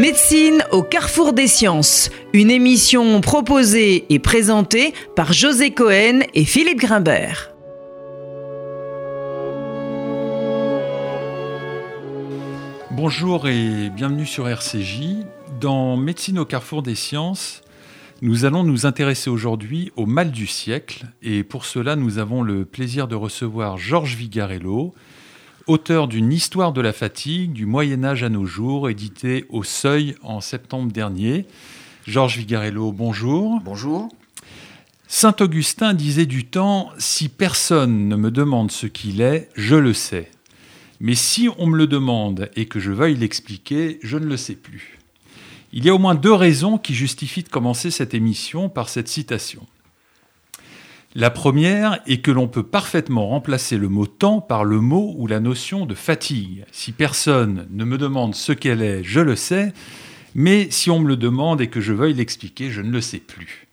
Médecine au carrefour des sciences, une émission proposée et présentée par José Cohen et Philippe Grimbert. Bonjour et bienvenue sur RCJ. Dans Médecine au carrefour des sciences, nous allons nous intéresser aujourd'hui au mal du siècle et pour cela nous avons le plaisir de recevoir Georges Vigarello, auteur d'une histoire de la fatigue du Moyen Âge à nos jours, édité au Seuil en septembre dernier. Georges Vigarello, bonjour. Bonjour. Saint Augustin disait du temps, si personne ne me demande ce qu'il est, je le sais. Mais si on me le demande et que je veuille l'expliquer, je ne le sais plus. Il y a au moins deux raisons qui justifient de commencer cette émission par cette citation. La première est que l'on peut parfaitement remplacer le mot temps par le mot ou la notion de fatigue. Si personne ne me demande ce qu'elle est, je le sais, mais si on me le demande et que je veuille l'expliquer, je ne le sais plus.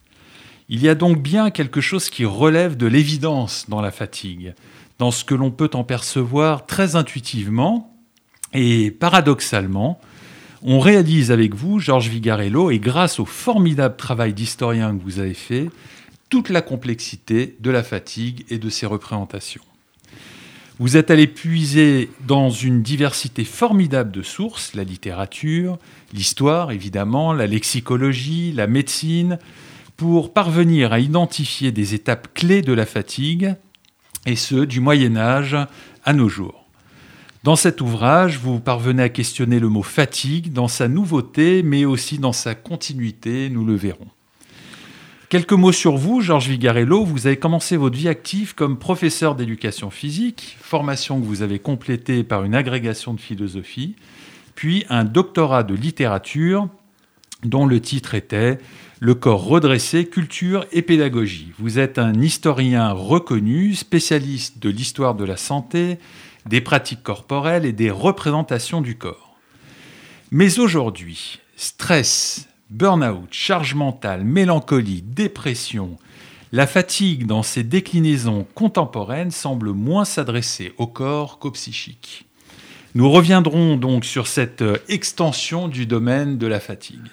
Il y a donc bien quelque chose qui relève de l'évidence dans la fatigue, dans ce que l'on peut en percevoir très intuitivement, et paradoxalement, on réalise avec vous, Georges Vigarello, et grâce au formidable travail d'historien que vous avez fait, toute la complexité de la fatigue et de ses représentations. Vous êtes allé puiser dans une diversité formidable de sources, la littérature, l'histoire évidemment, la lexicologie, la médecine, pour parvenir à identifier des étapes clés de la fatigue, et ce, du Moyen Âge à nos jours. Dans cet ouvrage, vous parvenez à questionner le mot fatigue dans sa nouveauté, mais aussi dans sa continuité, nous le verrons. Quelques mots sur vous, Georges Vigarello. Vous avez commencé votre vie active comme professeur d'éducation physique, formation que vous avez complétée par une agrégation de philosophie, puis un doctorat de littérature dont le titre était Le corps redressé, culture et pédagogie. Vous êtes un historien reconnu, spécialiste de l'histoire de la santé, des pratiques corporelles et des représentations du corps. Mais aujourd'hui, stress, Burnout, charge mentale, mélancolie, dépression, la fatigue dans ses déclinaisons contemporaines semble moins s'adresser au corps qu'au psychique. Nous reviendrons donc sur cette euh, extension du domaine de la fatigue.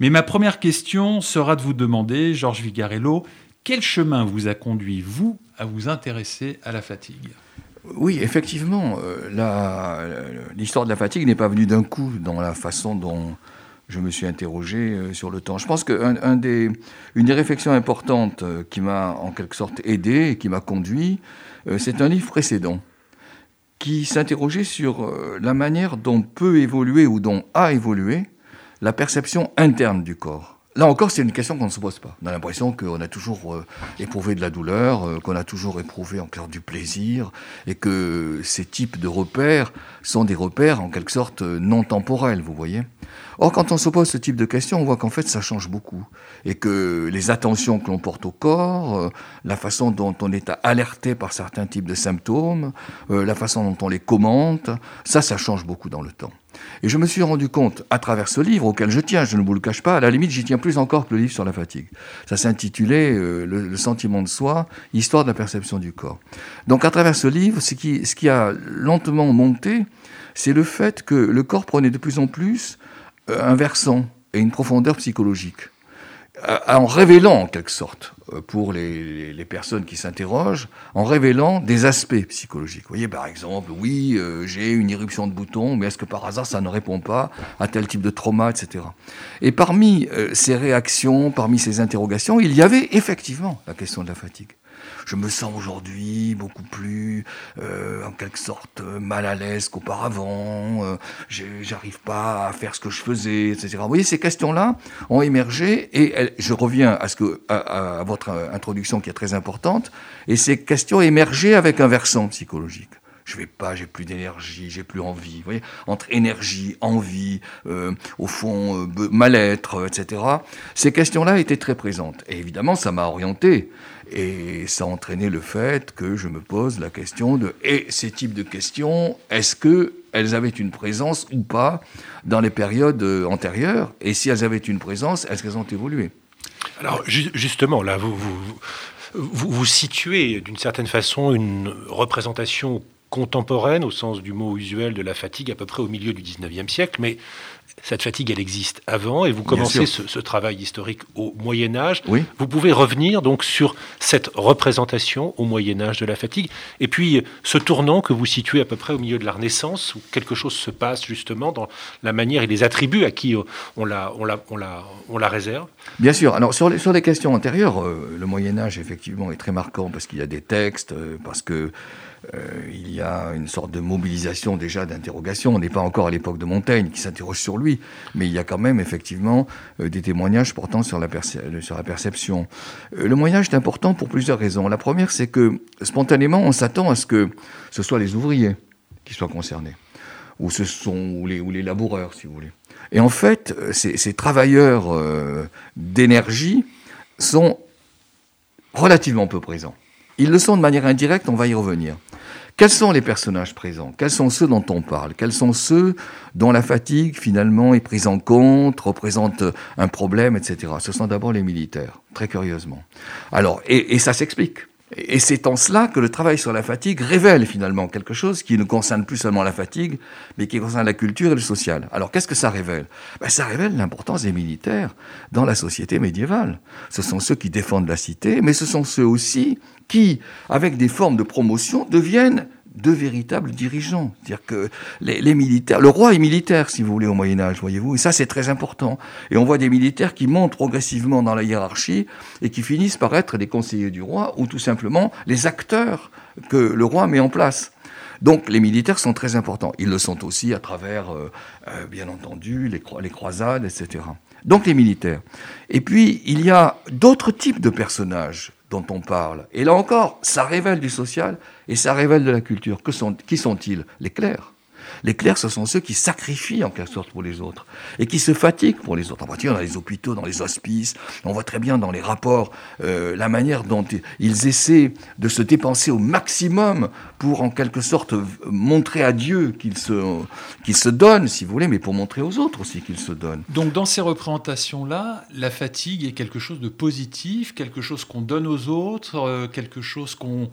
Mais ma première question sera de vous demander, Georges Vigarello, quel chemin vous a conduit, vous, à vous intéresser à la fatigue? Oui, effectivement, euh, l'histoire de la fatigue n'est pas venue d'un coup dans la façon dont je me suis interrogé euh, sur le temps. Je pense qu'une un des, des réflexions importantes euh, qui m'a en quelque sorte aidé et qui m'a conduit, euh, c'est un livre précédent qui s'interrogeait sur la manière dont peut évoluer ou dont a évolué la perception interne du corps. Là encore, c'est une question qu'on ne se pose pas. On a l'impression qu'on a toujours euh, éprouvé de la douleur, euh, qu'on a toujours éprouvé en clair du plaisir, et que ces types de repères sont des repères en quelque sorte euh, non temporels, vous voyez. Or, quand on se pose ce type de questions, on voit qu'en fait, ça change beaucoup. Et que les attentions que l'on porte au corps, la façon dont on est alerté par certains types de symptômes, la façon dont on les commente, ça, ça change beaucoup dans le temps. Et je me suis rendu compte, à travers ce livre, auquel je tiens, je ne vous le cache pas, à la limite, j'y tiens plus encore que le livre sur la fatigue. Ça s'intitulait euh, le, sentiment de soi, histoire de la perception du corps. Donc, à travers ce livre, ce qui, a lentement monté, c'est le fait que le corps prenait de plus en plus euh, un versant et une profondeur psychologique en révélant en quelque sorte euh, pour les, personnes qui s'interrogent, en révélant des aspects psychologiques. Vous voyez, par exemple, oui, euh, j'ai une éruption de bouton, mais est-ce que par hasard ça ne répond pas à tel type de trauma, etc. Et parmi euh, ces réactions, parmi ces interrogations, il y avait effectivement la question de la fatigue je me sens aujourd'hui beaucoup plus, euh, en quelque sorte, mal à l'aise qu'auparavant, euh, j'arrive pas à faire ce que je faisais, etc. Vous voyez, ces questions-là ont émergé, et je reviens à, votre introduction qui est très importante, et ces questions émergeaient avec un versant psychologique je vais pas, j'ai plus d'énergie, j'ai plus envie. Vous voyez, entre énergie, envie, euh, au fond, euh, mal-être, etc. Ces questions-là étaient très présentes. Et évidemment, ça m'a orienté. Et ça a entraîné le fait que je me pose la question de et ces types de questions, est-ce qu'elles avaient une présence ou pas dans les périodes euh, antérieures? Et si elles avaient une présence, est-ce qu'elles ont évolué? Alors justement, là, vous, vous, vous situez d'une certaine façon une représentation contemporaine au sens du mot usuel de la fatigue à peu près au milieu du 19e siècle, mais cette fatigue, elle existe avant, et vous commencez ce, travail historique au Moyen Âge. Oui. Vous pouvez revenir donc sur cette représentation au Moyen Âge de la fatigue, et puis ce tournant que vous situez à peu près au milieu de la Renaissance, où quelque chose se passe justement dans la manière et les attributs à qui on la, on la, on la, on la réserve. Bien sûr. Alors sur les, sur les questions antérieures, euh, le Moyen Âge effectivement est très marquant parce qu'il y a des textes, euh, parce que euh, il y a une sorte de mobilisation déjà d'interrogation. On n'est pas encore à l'époque de Montaigne qui s'interroge sur lui, mais il y a quand même effectivement euh, des témoignages portant sur la, la perception. Euh, le Moyen est important pour plusieurs raisons. La première, c'est que spontanément, on s'attend à ce que ce soit les ouvriers qui soient concernés, ou ce sont les, ou les laboureurs, si vous voulez. Et en fait, ces travailleurs d'énergie sont relativement peu présents. Ils le sont de manière indirecte, on va y revenir. Quels sont les personnages présents? Quels sont ceux dont on parle? Quels sont ceux dont la fatigue finalement est prise en compte, représente un problème, etc. Ce sont d'abord les militaires, très curieusement. Alors, et, et ça s'explique. Et c'est en cela que le travail sur la fatigue révèle finalement quelque chose qui ne concerne plus seulement la fatigue, mais qui concerne la culture et le social. Alors qu'est-ce que ça révèle? Ben, Ça révèle l'importance des militaires dans la société médiévale. Ce sont ceux qui défendent la cité, mais ce sont ceux aussi qui, avec des formes de promotion, deviennent de véritables dirigeants. C'est-à-dire que les, militaires, le roi est militaire, si vous voulez, au Moyen Âge, voyez-vous, et ça c'est très important. Et on voit des militaires qui montent progressivement dans la hiérarchie et qui finissent par être des conseillers du roi ou tout simplement les acteurs que le roi met en place. Donc les militaires sont très importants. Ils le sont aussi à travers, euh, euh, bien entendu, les, les croisades, etc. Donc les militaires. Et puis il y a d'autres types de personnages dont on parle. Et là encore, ça révèle du social et ça révèle de la culture. Qui sont-ils? Les clercs. Les clercs, ce sont ceux qui sacrifient en quelque sorte pour les autres et qui se fatiguent pour les autres. En particulier dans les hôpitaux, dans les hospices, on voit très bien dans les rapports euh, la manière dont ils essaient de se dépenser au maximum pour en quelque sorte montrer à Dieu qu'ils se, se donnent, si vous voulez, mais pour montrer aux autres aussi qu'ils se donnent. Donc dans ces représentations-là, la fatigue est quelque chose de positif, quelque chose qu'on donne aux autres, euh, quelque chose qu'on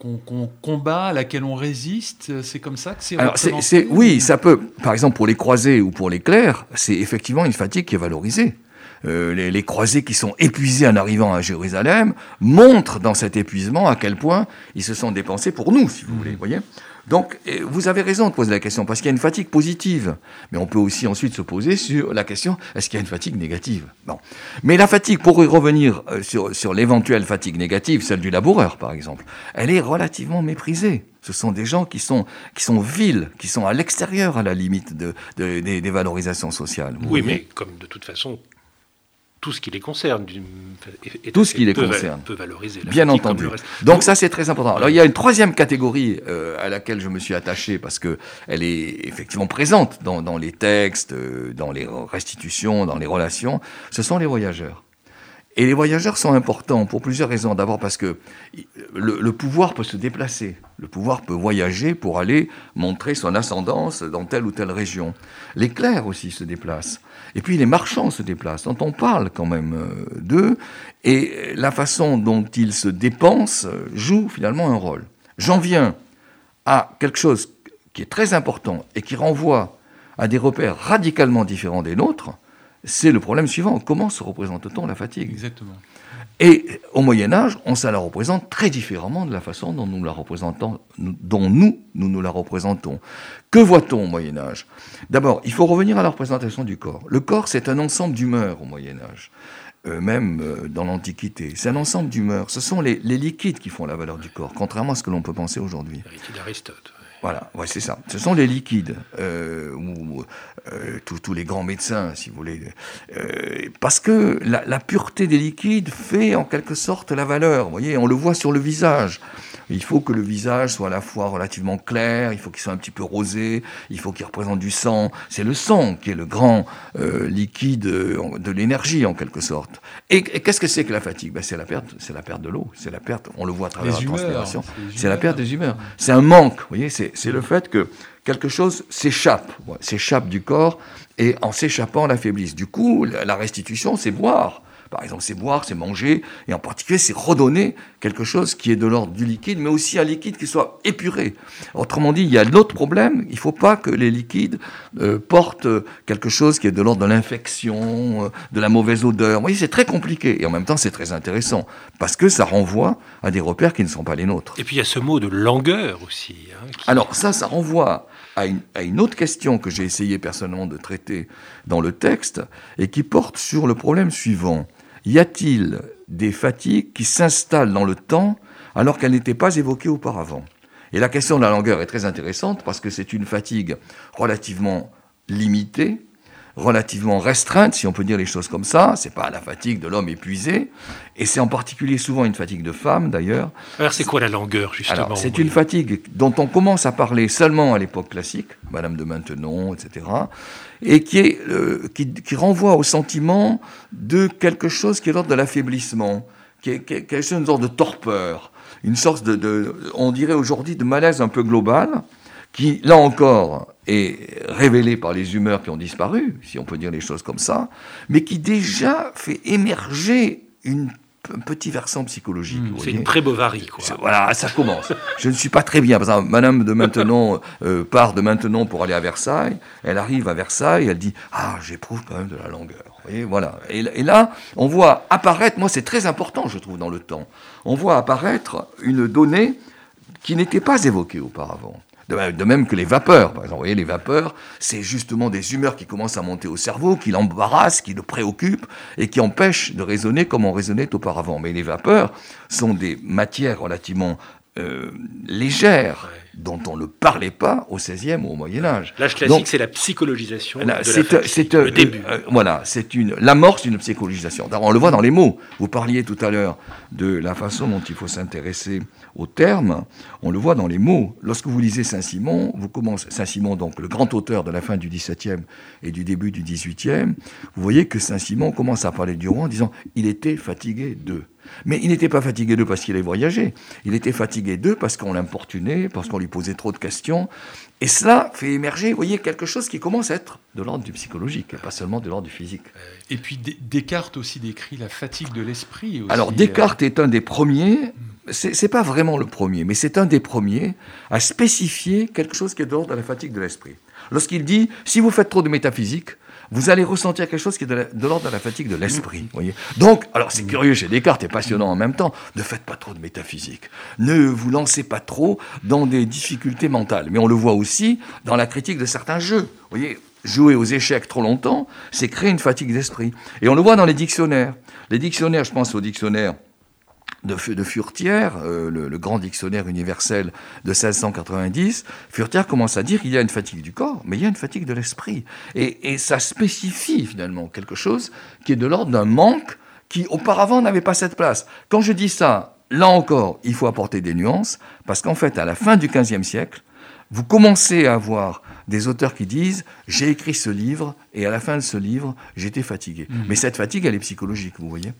qu'on combat, à laquelle on résiste C'est comme ça que c'est Alors, c'est, Oui, ça peut. Par exemple, pour les croisés ou pour les clercs, c'est effectivement une fatigue qui est valorisée. Euh, les, les, croisés qui sont épuisés en arrivant à Jérusalem montrent dans cet épuisement à quel point ils se sont dépensés pour nous, si vous voulez. voyez donc, vous avez raison de poser la question, parce qu'il y a une fatigue positive. Mais on peut aussi ensuite se poser sur la question, est-ce qu'il y a une fatigue négative? Bon. Mais la fatigue, pour y revenir euh, sur, sur l'éventuelle fatigue négative, celle du laboureur par exemple, elle est relativement méprisée. Ce sont des gens qui sont, qui sont vils, qui sont à l'extérieur à la limite de, des, des valorisations sociales. Oui, mais comme de toute façon, tout ce qui les concerne. tout ce qui les concerne. Peut valoriser. Bien entendu. Donc ça, c'est très important. Alors il y a une troisième catégorie euh, à laquelle je me suis attaché parce que elle est effectivement présente dans, dans les textes, euh, dans les restitutions, dans les relations. Ce sont les voyageurs. Et les voyageurs sont importants pour plusieurs raisons. D'abord parce que le, pouvoir peut se déplacer. Le pouvoir peut voyager pour aller montrer son ascendance dans telle ou telle région. Les clercs aussi se déplacent. Et puis les marchands se déplacent, dont on parle quand même euh, d'eux, et la façon dont ils se dépensent joue finalement un rôle. J'en viens à quelque chose qui est très important et qui renvoie à des repères radicalement différents des nôtres, c'est le problème suivant. Comment se représente-t-on la fatigue? Exactement. Et au Moyen Âge, on se la représente très différemment de la façon dont nous la représentons, dont nous, nous nous la représentons. Que voit-on au Moyen Âge? D'abord, il faut revenir à la représentation du corps. Le corps, c'est un ensemble d'humeurs au Moyen Âge, euh, même euh, dans l'Antiquité. C'est un ensemble d'humeurs. Ce sont les, liquides qui font la valeur du corps, contrairement à ce que l'on peut penser aujourd'hui. d'Aristote. Voilà, ouais, c'est ça. Ce sont les liquides, euh, ou euh, tous les grands médecins, si vous voulez. Euh, parce que la, la, pureté des liquides fait en quelque sorte la valeur. Vous voyez, on le voit sur le visage. Il faut que le visage soit à la fois relativement clair, il faut qu'il soit un petit peu rosé, il faut qu'il représente du sang. C'est le sang qui est le grand liquide de l'énergie en quelque sorte. Et, qu'est-ce que c'est que la fatigue? Ben, C'est la perte, c'est la perte de l'eau, c'est la perte. On le voit à travers la transpiration. C'est la perte des humeurs. C'est un manque. Vous voyez, c'est le fait que quelque chose s'échappe, s'échappe du corps et en s'échappant l'affaiblisse. Du coup, la restitution, c'est boire Par exemple, c'est boire, c'est manger, et en particulier, c'est redonner quelque chose qui est de l'ordre du liquide, mais aussi un liquide qui soit épuré. Autrement dit, il y a l'autre problème, il ne faut pas que les liquides euh, portent quelque chose qui est de l'ordre de l'infection, euh, de la mauvaise odeur. Vous voyez, c'est très compliqué, et en même temps, c'est très intéressant, parce que ça renvoie à des repères qui ne sont pas les nôtres. Et puis, il y a ce mot de langueur aussi. Hein, Alors ça, ça renvoie à une, autre question que j'ai essayé personnellement de traiter dans le texte et qui porte sur le problème suivant. Y a-t-il des fatigues qui s'installent dans le temps alors qu'elles n'étaient pas évoquées auparavant? Et la question de la longueur est très intéressante parce que c'est une fatigue relativement limitée, relativement restreinte, si on peut dire les choses comme ça. C'est pas la fatigue de l'homme épuisé, et c'est en particulier souvent une fatigue de femme d'ailleurs. Alors c'est quoi la langueur justement C'est une fatigue dont on commence à parler seulement à l'époque classique, Madame de Maintenon, etc., et qui, est, euh, qui, renvoie au sentiment de quelque chose qui est l'ordre de l'affaiblissement, qui est, quelque chose de torpeur, une sorte de, de on dirait aujourd'hui, de malaise un peu global qui, là encore, est révélé par les humeurs qui ont disparu, si on peut dire les choses comme ça, mais qui déjà fait émerger une un petit versant psychologique. Hmm, c'est une pré-Bovary, quoi. Voilà, ça commence. Je ne suis pas très bien. Par exemple, Madame de Maintenon euh, part de Maintenon pour aller à Versailles. Elle arrive à Versailles, elle dit Ah, j'éprouve quand même de la langueur. Et voilà. Et, et, là, on voit apparaître, moi c'est très important, je trouve, dans le temps, on voit apparaître une donnée qui n'était pas évoquée auparavant. De même que les vapeurs. Par exemple, vous voyez, les vapeurs, c'est justement des humeurs qui commencent à monter au cerveau, qui l'embarrassent, qui le préoccupent et qui empêchent de raisonner comme on raisonnait auparavant. Mais les vapeurs sont des matières relativement euh, légères dont on ne parlait pas au XVIe ou au Moyen Âge. L'âge classique, c'est la psychologisation de la C'est le début. Euh, voilà, c'est une l'amorce d'une psychologisation. On le voit dans les mots. Vous parliez tout à l'heure de la façon dont il faut s'intéresser aux termes. On le voit dans les mots. Lorsque vous lisez Saint-Simon, vous commencez Saint-Simon, donc le grand auteur de la fin du XVIIe et du début du XVIIIe, vous voyez que Saint-Simon commence à parler du roi en disant il était fatigué d'eux. Mais il n'était pas fatigué d'eux parce qu'il avait voyagé. Il était fatigué d'eux parce qu'on l'importunait, parce qu'on lui posait trop de questions. Et cela fait émerger, vous voyez, quelque chose qui commence à être de l'ordre du psychologique, et pas seulement de l'ordre du physique. Et puis Descartes aussi décrit la fatigue de l'esprit. Alors Descartes est un des premiers, c'est pas vraiment le premier, mais c'est un des premiers à spécifier quelque chose qui est de l'ordre de la fatigue de l'esprit. Lorsqu'il dit, si vous faites trop de métaphysique, vous allez ressentir quelque chose qui est de l'ordre de la fatigue de l'esprit. Donc, alors c'est curieux chez Descartes et passionnant en même temps, ne faites pas trop de métaphysique. Ne vous lancez pas trop dans des difficultés mentales. Mais on le voit aussi dans la critique de certains jeux. Voyez, jouer aux échecs trop longtemps, c'est créer une fatigue d'esprit. Et on le voit dans les dictionnaires. Les dictionnaires, je pense aux dictionnaires de, de Furtière, euh, le, grand dictionnaire universel de 1690, Furtière commence à dire qu'il y a une fatigue du corps, mais il y a une fatigue de l'esprit. Et, ça spécifie finalement quelque chose qui est de l'ordre d'un manque qui auparavant n'avait pas cette place. Quand je dis ça, là encore, il faut apporter des nuances, parce qu'en fait, à la fin du XVe siècle, vous commencez à avoir des auteurs qui disent j'ai écrit ce livre et à la fin de ce livre j'étais fatigué. Mmh. Mais cette fatigue elle est psychologique, vous voyez?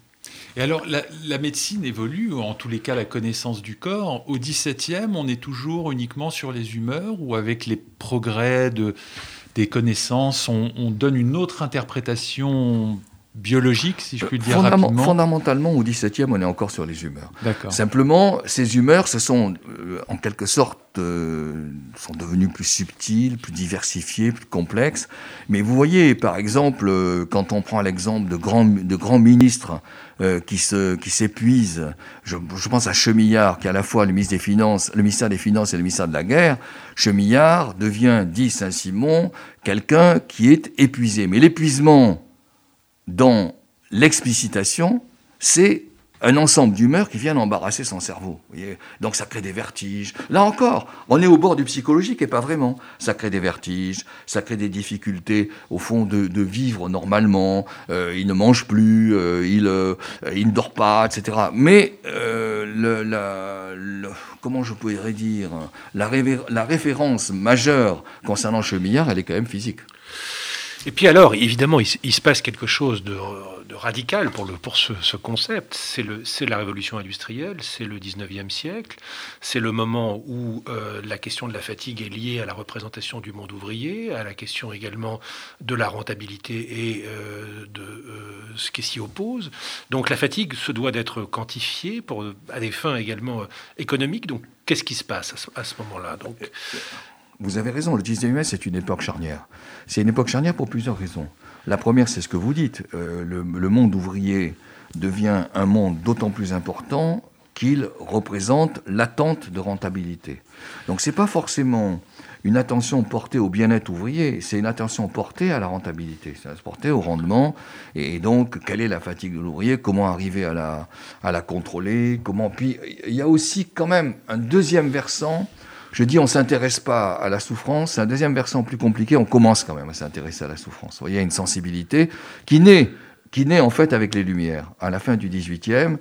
Et alors, la, médecine évolue, en tous les cas, la connaissance du corps. Au XVIIe, on est toujours uniquement sur les humeurs, ou avec les progrès de, des connaissances, on, donne une autre interprétation biologique, si je puis le dire rapidement Fondamentalement, au XVIIe, on est encore sur les humeurs. Simplement, ces humeurs, ce sont euh, en quelque sorte euh, sont devenues plus subtiles, plus diversifiées, plus complexes. Mais vous voyez, par exemple, euh, quand on prend l'exemple de grands, de grands ministres qui se qui je, pense à Chemillard, qui est à la fois le ministre des Finances, le ministère des Finances et le ministère de la Guerre. Chemillard devient, dit Saint-Simon, quelqu'un qui est épuisé. Mais l'épuisement dans l'explicitation, c'est un ensemble d'humeurs qui viennent embarrasser son cerveau. Donc ça crée des vertiges. Là encore, on est au bord du psychologique et pas vraiment. Ça crée des vertiges, ça crée des difficultés au fond de, vivre normalement. Euh, il ne mange plus, euh, il, euh, il, ne dort pas, etc. Mais le, comment je pourrais dire la, référence majeure concernant Chemillard, elle est quand même physique. Et puis alors, évidemment, il, se passe quelque chose de, radical pour, ce, concept. C'est la révolution industrielle, c'est le 19e siècle, c'est le moment où euh, la question de la fatigue est liée à la représentation du monde ouvrier, à la question également de la rentabilité et euh, de euh, ce qui s'y oppose. Donc la fatigue se doit d'être quantifiée pour, à des fins également économiques. Donc qu'est-ce qui se passe à ce, moment-là? Vous avez raison, le 19e, c'est une époque charnière. C'est une époque charnière pour plusieurs raisons. La première, c'est ce que vous dites. Euh, le, monde ouvrier devient un monde d'autant plus important qu'il représente l'attente de rentabilité. Donc ce n'est pas forcément une attention portée au bien-être ouvrier, c'est une attention portée à la rentabilité, c'est portée au rendement. Et donc, quelle est la fatigue de l'ouvrier Comment arriver à la, à la contrôler Comment Puis, il y a aussi quand même un deuxième versant je dis on ne s'intéresse pas à la souffrance, c'est un deuxième versant plus compliqué, on commence quand même à s'intéresser à la souffrance. Il y a une sensibilité qui naît, qui naît en fait avec les Lumières. À la fin du XVIIIe,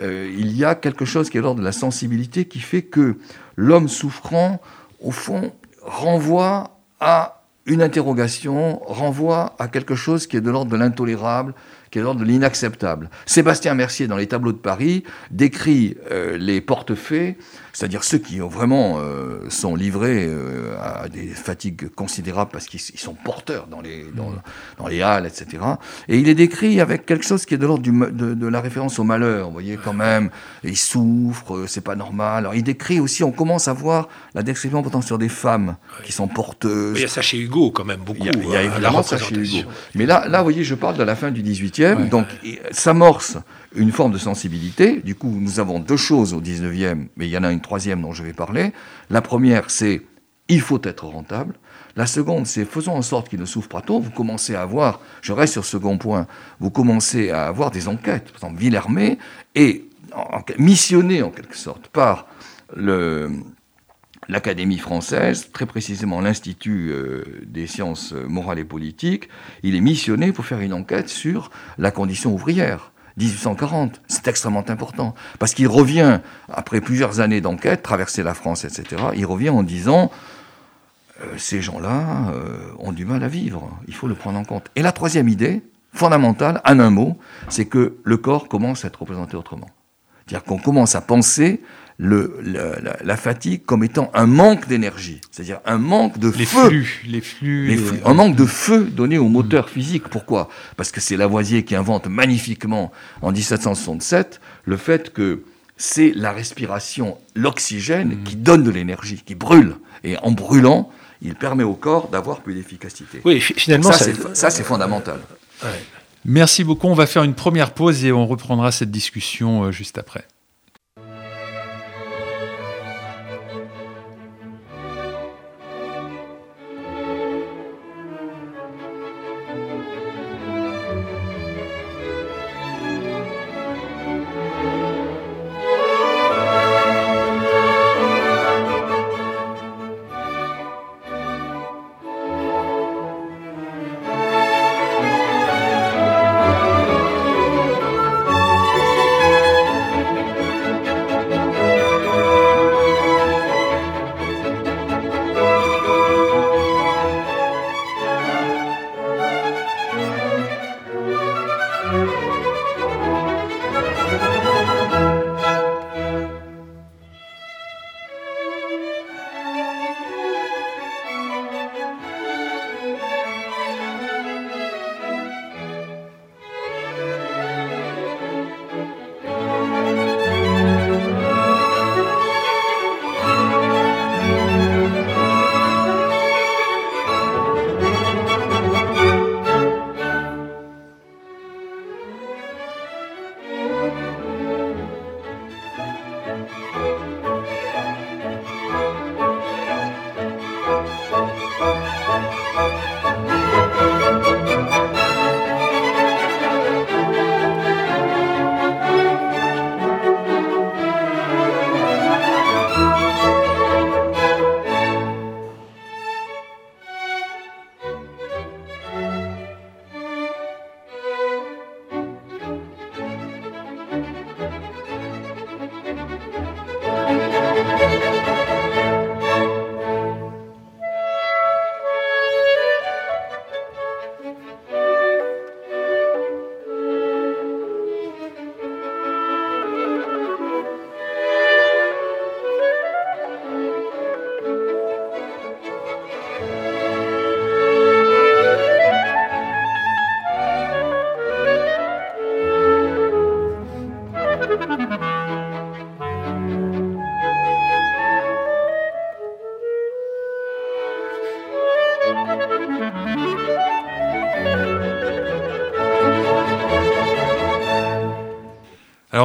euh, il y a quelque chose qui est l'ordre de la sensibilité qui fait que l'homme souffrant, au fond, renvoie à une interrogation, renvoie à quelque chose qui est de l'ordre de l'intolérable, qui est l'ordre de l'inacceptable. Sébastien Mercier, dans les tableaux de Paris, décrit euh, les portefaix c'est-à-dire ceux qui ont vraiment euh, sont livrés euh, à des fatigues considérables parce qu'ils sont porteurs dans les, dans, mmh. dans, les halles, etc. Et il est décrit avec quelque chose qui est de l'ordre de, de, la référence au malheur. Vous voyez, quand même, ils souffrent, euh, c'est pas normal. Alors il décrit aussi, on commence à voir la description pourtant sur des femmes qui sont porteuses. Il y a ça chez Hugo quand même beaucoup. Il y a, évidemment ça chez Hugo. Mais là, là, vous voyez, je parle de la fin du 18e, donc s'amorce une forme de sensibilité. Du coup, nous avons deux choses au 19e, mais il y en a une troisième dont je vais parler. La première, c'est il faut être rentable. La seconde, c'est faisons en sorte qu'il ne souffre pas trop. Vous commencez à avoir, je reste sur ce second point, vous commencez à avoir des enquêtes. Par exemple, Villermé est missionné en quelque sorte par l'Académie française, très précisément l'Institut euh, des sciences morales et politiques, il est missionné pour faire une enquête sur la condition ouvrière. 1840. C'est extrêmement important. Parce qu'il revient, après plusieurs années d'enquête, traverser la France, etc., il revient en disant euh, ces gens-là euh, ont du mal à vivre. Il faut le prendre en compte. Et la troisième idée, fondamentale, en un mot, c'est que le corps commence à être représenté autrement. C'est-à-dire qu'on commence à penser le, la, fatigue comme étant un manque d'énergie, c'est-à-dire un manque de feu. les flux, les flux. Un manque de feu donné au moteur physique. Pourquoi? Parce que c'est Lavoisier qui invente magnifiquement en 1767 le fait que c'est la respiration, l'oxygène mm. qui donne de l'énergie, qui brûle. Et en brûlant, il permet au corps d'avoir plus d'efficacité. Oui, finalement, ça, c'est fondamental. Merci beaucoup. On va faire une première pause et on reprendra cette discussion euh, juste après.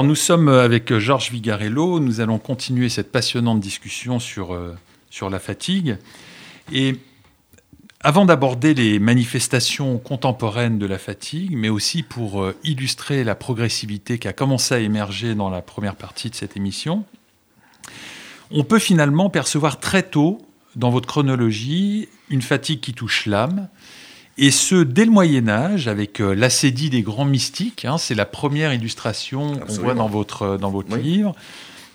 Nous sommes avec Georges Vigarello, nous allons continuer cette passionnante discussion sur, euh, sur la fatigue. Et avant d'aborder les manifestations contemporaines de la fatigue, mais aussi pour euh, illustrer la progressivité qui a commencé à émerger dans la première partie de cette émission, on peut finalement percevoir très tôt dans votre chronologie une fatigue qui touche l'âme, et ce, dès le Moyen Âge, avec euh, l'acédie des grands mystiques, hein, c'est la première illustration qu'on voit dans votre, euh, dans votre livre.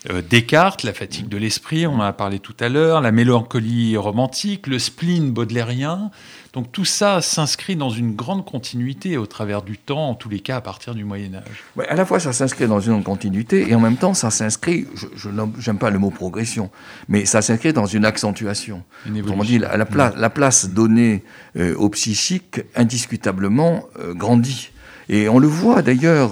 Euh, Descartes, la fatigue de l'esprit, on en a parlé tout à l'heure, la mélancolie romantique, le spleen baudelairien. Donc tout ça s'inscrit dans une grande continuité au travers du temps, en tous les cas à partir du Moyen Âge. Ouais, à la fois ça s'inscrit dans une continuité et en même temps ça s'inscrit, je n'aime pas le mot progression, mais ça s'inscrit dans une accentuation. Une dit, la, la, place donnée euh, au psychique indiscutablement euh, grandit. Et on le voit d'ailleurs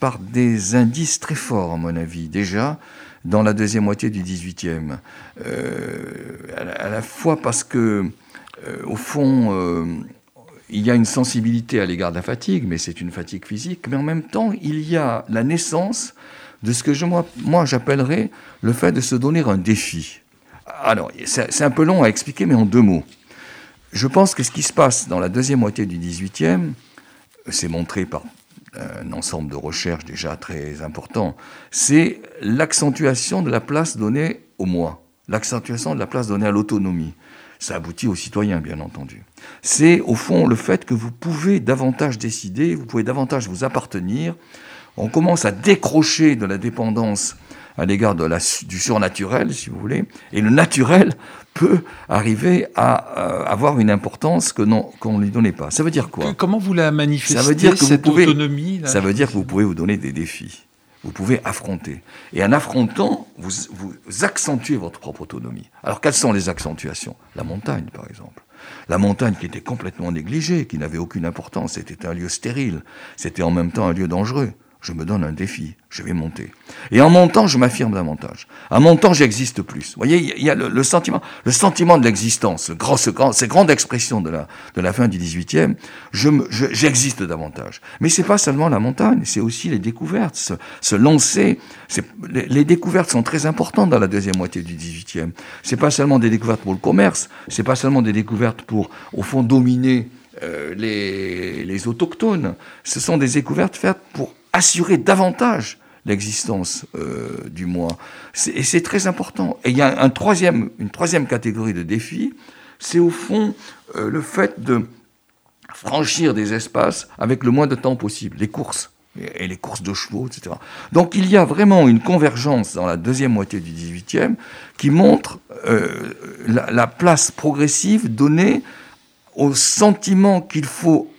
par des indices très forts, à mon avis, déjà dans la deuxième moitié du XVIIIe. Euh, à, la fois parce que, euh, au fond, euh, il y a une sensibilité à l'égard de la fatigue, mais c'est une fatigue physique, mais en même temps, il y a la naissance de ce que je, moi, moi j'appellerais le fait de se donner un défi. Alors, c'est un peu long à expliquer, mais en deux mots. Je pense que ce qui se passe dans la deuxième moitié du XVIIIe, c'est montré par un ensemble de recherches déjà très important, c'est l'accentuation de la place donnée au moi, l'accentuation de la place donnée à l'autonomie. Ça aboutit aux citoyens, bien entendu. C'est au fond le fait que vous pouvez davantage décider, vous pouvez davantage vous appartenir. On commence à décrocher de la dépendance à l'égard de la, du surnaturel, si vous voulez, et le naturel peut arriver à euh, avoir une importance que non qu'on ne lui donnait pas. Ça veut dire quoi? Comment vous la manifestez ça veut dire que cette vous pouvez, autonomie Ça veut dire que vous pouvez vous donner des défis. Vous pouvez affronter. Et en affrontant, vous, vous accentuez votre propre autonomie. Alors quelles sont les accentuations? La montagne, par exemple. La montagne qui était complètement négligée, qui n'avait aucune importance, c'était un lieu stérile, c'était en même temps un lieu dangereux je me donne un défi, je vais monter. Et en montant, je m'affirme davantage. En montant, j'existe plus. Vous voyez, il y a le, sentiment, le sentiment de l'existence, ce grand, ces grandes expressions de la, de la fin du XVIIIe, j'existe je, davantage. Mais c'est pas seulement la montagne, c'est aussi les découvertes, se, se lancer. Les, les, découvertes sont très importantes dans la deuxième moitié du XVIIIe. C'est pas seulement des découvertes pour le commerce, c'est pas seulement des découvertes pour, au fond, dominer euh, les, autochtones. Ce sont des découvertes faites pour assurer davantage l'existence euh, du moi. Et c'est très important. Et il y a une troisième catégorie de défis, c'est au fond euh, le fait de franchir des espaces avec le moins de temps possible, les courses et les courses de chevaux, etc. Donc il y a vraiment une convergence dans la deuxième moitié du XVIIIe qui montre la, place progressive donnée au sentiment qu'il faut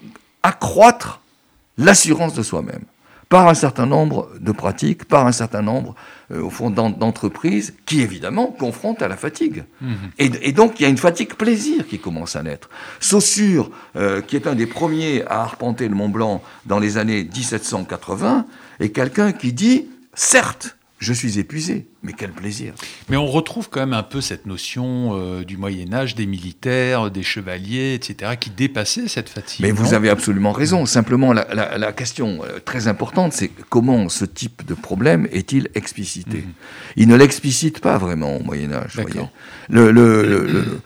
accroître l'assurance de soi-même par un certain nombre de pratiques, par un certain nombre, euh, au fond, d'entreprises qui, évidemment, confrontent à la fatigue. Mhm. Et, donc, il y a une fatigue plaisir qui commence à naître. Saussure, euh, qui est un des premiers à arpenter le Mont Blanc dans les années 1780, est quelqu'un qui dit, certes, je suis épuisé, mais quel plaisir. Mais on retrouve quand même un peu cette notion euh, du Moyen Âge, des militaires, des chevaliers, etc., qui dépassaient cette fatigue. Mais vous avez absolument raison. Simplement, la, question euh, très importante, c'est comment ce type de problème est-il explicité? Mhm. Il ne l'explicite pas vraiment au Moyen Âge. Le, le,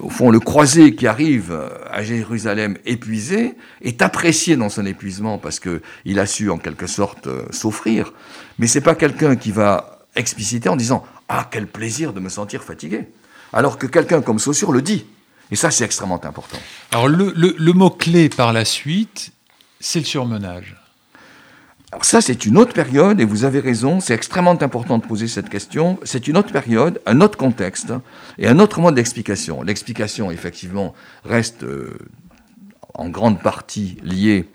au fond, le croisé qui arrive à Jérusalem épuisé est apprécié dans son épuisement parce qu'il a su en quelque sorte euh, s'offrir. Mais c'est pas quelqu'un qui va expliciter en disant Ah, quel plaisir de me sentir fatigué. Alors que quelqu'un comme Saussure le dit. Et ça, c'est extrêmement important. Alors, le mot-clé par la suite, c'est le surmenage. Alors ça, c'est une autre période, et vous avez raison, c'est extrêmement important de poser cette question. C'est une autre période, un autre contexte, et un autre mode d'explication. L'explication, effectivement, reste euh, en grande partie liée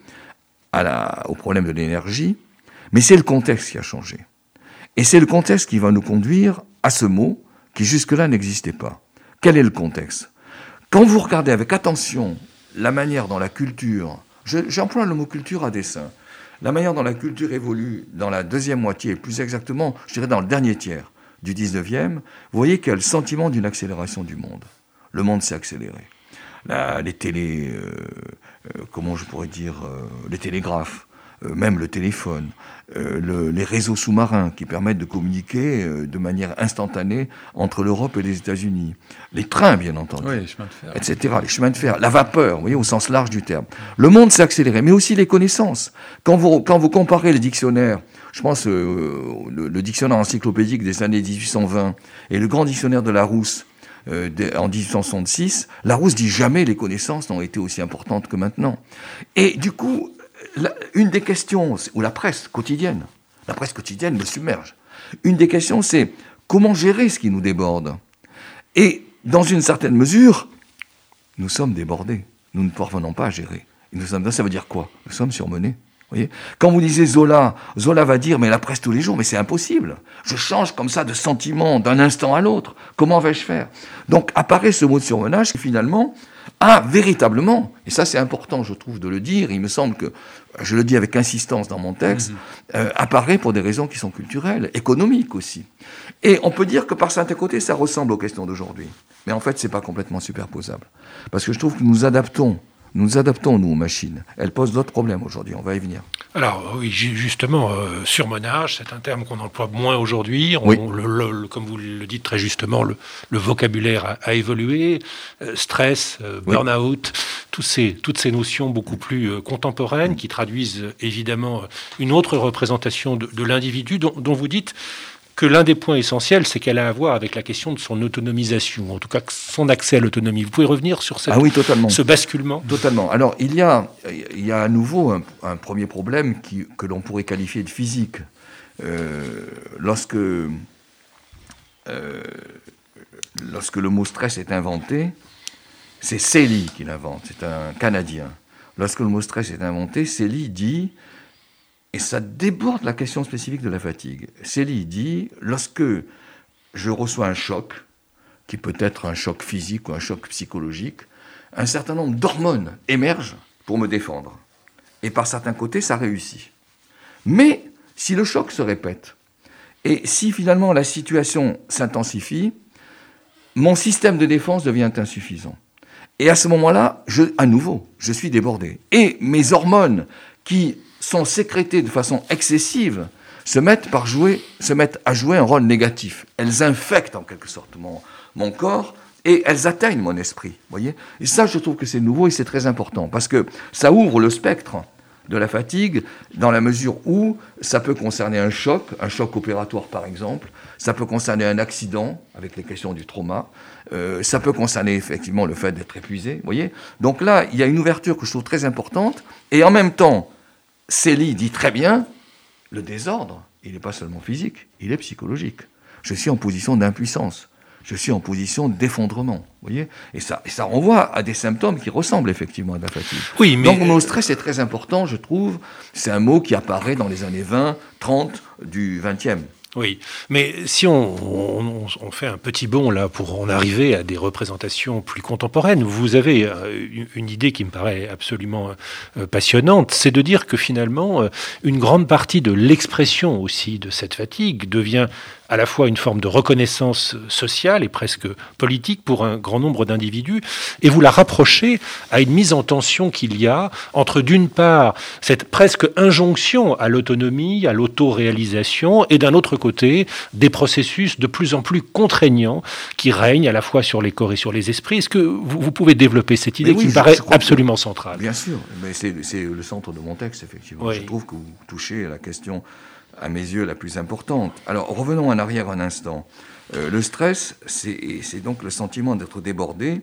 au problème de l'énergie, mais c'est le contexte qui a changé. Et c'est le contexte qui va nous conduire à ce mot qui jusque-là n'existait pas. Quel est le contexte? Quand vous regardez avec attention la manière dont la culture, j'emploie le mot culture à dessein, la manière dont la culture évolue dans la deuxième moitié, plus exactement, je dirais dans le dernier tiers du 19e, vous voyez qu'il sentiment d'une accélération du monde. Le monde s'est accéléré. les télé, euh, euh, comment je pourrais dire, euh, les télégraphes, même le téléphone, euh, les réseaux sous-marins qui permettent de communiquer euh, de manière instantanée entre l'Europe et les États-Unis, les trains bien entendu, les chemins de fer. etc., les chemins de fer, la vapeur, vous voyez, au sens large du terme. Le monde s'est accéléré, mais aussi les connaissances. Quand vous, quand vous comparez les dictionnaires, je pense le, le, dictionnaire encyclopédique des années 1820 et le grand dictionnaire de Larousse en 1866, Larousse dit jamais les connaissances n'ont été aussi importantes que maintenant. Et du coup, une des questions, ou la presse quotidienne, la presse quotidienne me submerge. Une des questions, c'est comment gérer ce qui nous déborde Et dans une certaine mesure, nous sommes débordés. Nous ne parvenons pas à gérer. nous sommes, ça veut dire quoi? Nous sommes surmenés. Voyez? Quand vous lisez Zola, Zola va dire mais la presse tous les jours, mais c'est impossible. Je change comme ça de sentiment d'un instant à l'autre. Comment vais-je faire? Donc apparaît ce mot de surmenage qui finalement a véritablement, et ça c'est important je trouve de le dire, il me semble que je le dis avec insistance dans mon texte, mhm. euh, apparaît pour des raisons qui sont culturelles, économiques aussi. Et on peut dire que par certains côtés ça ressemble aux questions d'aujourd'hui. Mais en fait c'est pas complètement superposable. Parce que je trouve que nous adaptons nous nous adaptons, nous, aux machines. Elles posent d'autres problèmes aujourd'hui, on va y venir. Alors, oui, justement, euh, surmenage, c'est un terme qu'on emploie moins aujourd'hui. comme vous le dites très justement, le, vocabulaire a, évolué. Euh, stress, euh, burn-out, ces, toutes ces notions beaucoup plus contemporaines qui traduisent évidemment une autre représentation de, l'individu dont, dont vous dites que l'un des points essentiels, c'est qu'elle a à voir avec la question de son autonomisation, en tout cas son accès à l'autonomie. Vous pouvez revenir sur cette, ah oui, totalement. ce basculement Totalement. Alors, il y a, il y a à nouveau un, premier problème qui, que l'on pourrait qualifier de physique. Euh, lorsque, euh, lorsque le mot stress est inventé, c'est Célie qui l'invente, c'est un Canadien. Lorsque le mot stress est inventé, Célie dit et ça déborde la question spécifique de la fatigue. Célie dit, lorsque je reçois un choc, qui peut être un choc physique ou un choc psychologique, un certain nombre d'hormones émergent pour me défendre. Et par certains côtés, ça réussit. Mais si le choc se répète, et si finalement la situation s'intensifie, mon système de défense devient insuffisant. Et à ce moment-là, à nouveau, je suis débordé. Et mes hormones qui sont sécrétées de façon excessive se mettent, par jouer, se mettent à jouer un rôle négatif. Elles infectent en quelque sorte mon, mon corps et elles atteignent mon esprit. Voyez et ça, je trouve que c'est nouveau et c'est très important parce que ça ouvre le spectre de la fatigue dans la mesure où ça peut concerner un choc, un choc opératoire par exemple, ça peut concerner un accident avec les questions du trauma, euh, ça peut concerner effectivement le fait d'être épuisé, voyez Donc là, il y a une ouverture que je trouve très importante et en même temps, Célie dit très bien, le désordre, il n'est pas seulement physique, il est psychologique. Je suis en position d'impuissance. Je suis en position d'effondrement, voyez et ça, et ça renvoie à des symptômes qui ressemblent effectivement à de la fatigue. Oui, mais... Donc le stress est très important, je trouve. C'est un mot qui apparaît dans les années 20, 30 du 20e. Oui, mais si on, fait un petit bond là pour en arriver à des représentations plus contemporaines, vous avez euh, une idée qui me paraît absolument euh, passionnante, c'est de dire que finalement, euh, une grande partie de l'expression aussi de cette fatigue devient à la fois une forme de reconnaissance sociale et presque politique pour un grand nombre d'individus, et vous la rapprochez à une mise en tension qu'il y a entre, d'une part, cette presque injonction à l'autonomie, à l'autoréalisation, et d'un autre côté, des processus de plus en plus contraignants qui règnent à la fois sur les corps et sur les esprits. Est-ce que vous, pouvez développer cette idée qui me paraît absolument centrale? Bien sûr, mais c'est le centre de mon texte, effectivement. Je trouve que vous touchez à la question à mes yeux, la plus importante. Alors, revenons en arrière un instant. Euh, le stress, c'est donc le sentiment d'être débordé,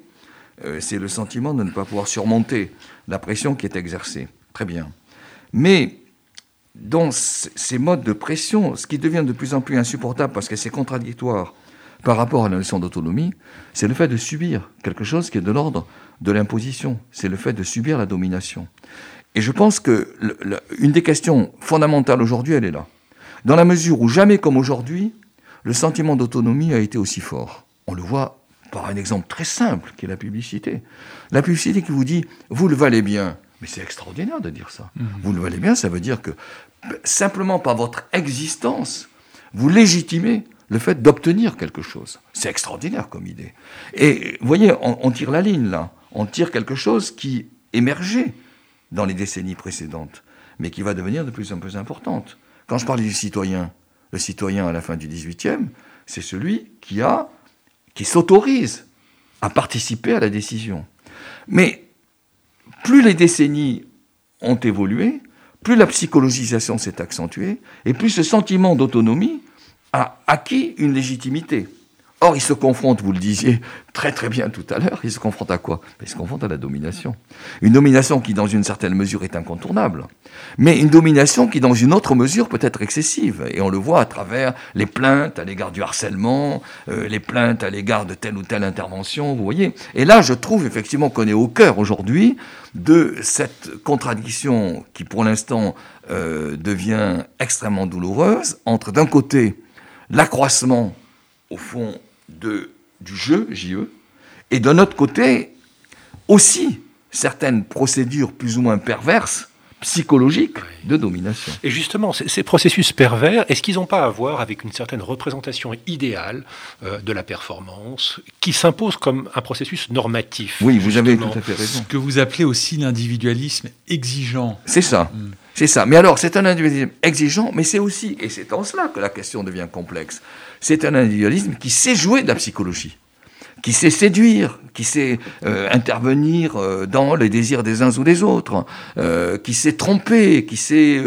euh, c'est le sentiment de ne pas pouvoir surmonter la pression qui est exercée. Très bien. Mais dans ces modes de pression, ce qui devient de plus en plus insupportable parce que c'est contradictoire par rapport à la notion d'autonomie, c'est le fait de subir quelque chose qui est de l'ordre de l'imposition, c'est le fait de subir la domination. Et je pense que une des questions fondamentales aujourd'hui, elle est là dans la mesure où jamais comme aujourd'hui, le sentiment d'autonomie a été aussi fort. On le voit par un exemple très simple, qui est la publicité. La publicité qui vous dit, vous le valez bien. Mais c'est extraordinaire de dire ça. Mhm. Vous le valez bien, ça veut dire que simplement par votre existence, vous légitimez le fait d'obtenir quelque chose. C'est extraordinaire comme idée. Et vous voyez, on, tire la ligne là. On tire quelque chose qui émergeait dans les décennies précédentes mais qui va devenir de plus en plus importante. Quand je parle du citoyen, le citoyen à la fin du XVIIIe, c'est celui qui s'autorise à participer à la décision. Mais plus les décennies ont évolué, plus la psychologisation s'est accentuée, et plus ce sentiment d'autonomie a acquis une légitimité. Or, il se confronte, vous le disiez très très bien tout à l'heure, il se confronte à quoi? Il se confronte à la domination. Une domination qui, dans une certaine mesure, est incontournable, mais une domination qui, dans une autre mesure, peut être excessive. Et on le voit à travers les plaintes à l'égard du harcèlement, euh, les plaintes à l'égard de telle ou telle intervention, vous voyez. Et là, je trouve effectivement qu'on est au cœur aujourd'hui de cette contradiction qui, pour l'instant, euh, devient extrêmement douloureuse entre, d'un côté, l'accroissement, au fond, de, du jeu, JE, et d'un autre côté, aussi certaines procédures plus ou moins perverses, psychologiques, de domination. Et justement, ces processus pervers, est-ce qu'ils n'ont pas à voir avec une certaine représentation idéale euh, de la performance qui s'impose comme un processus normatif Oui, vous avez tout à fait raison. Ce que vous appelez aussi l'individualisme exigeant. C'est ça. Hmm. C'est ça. Mais alors, c'est un individualisme exigeant, mais c'est aussi, et c'est en cela que la question devient complexe, c'est un individualisme qui sait jouer de la psychologie, qui sait séduire, qui sait euh, intervenir euh, dans les désirs des uns ou des autres, euh, qui sait tromper, qui sait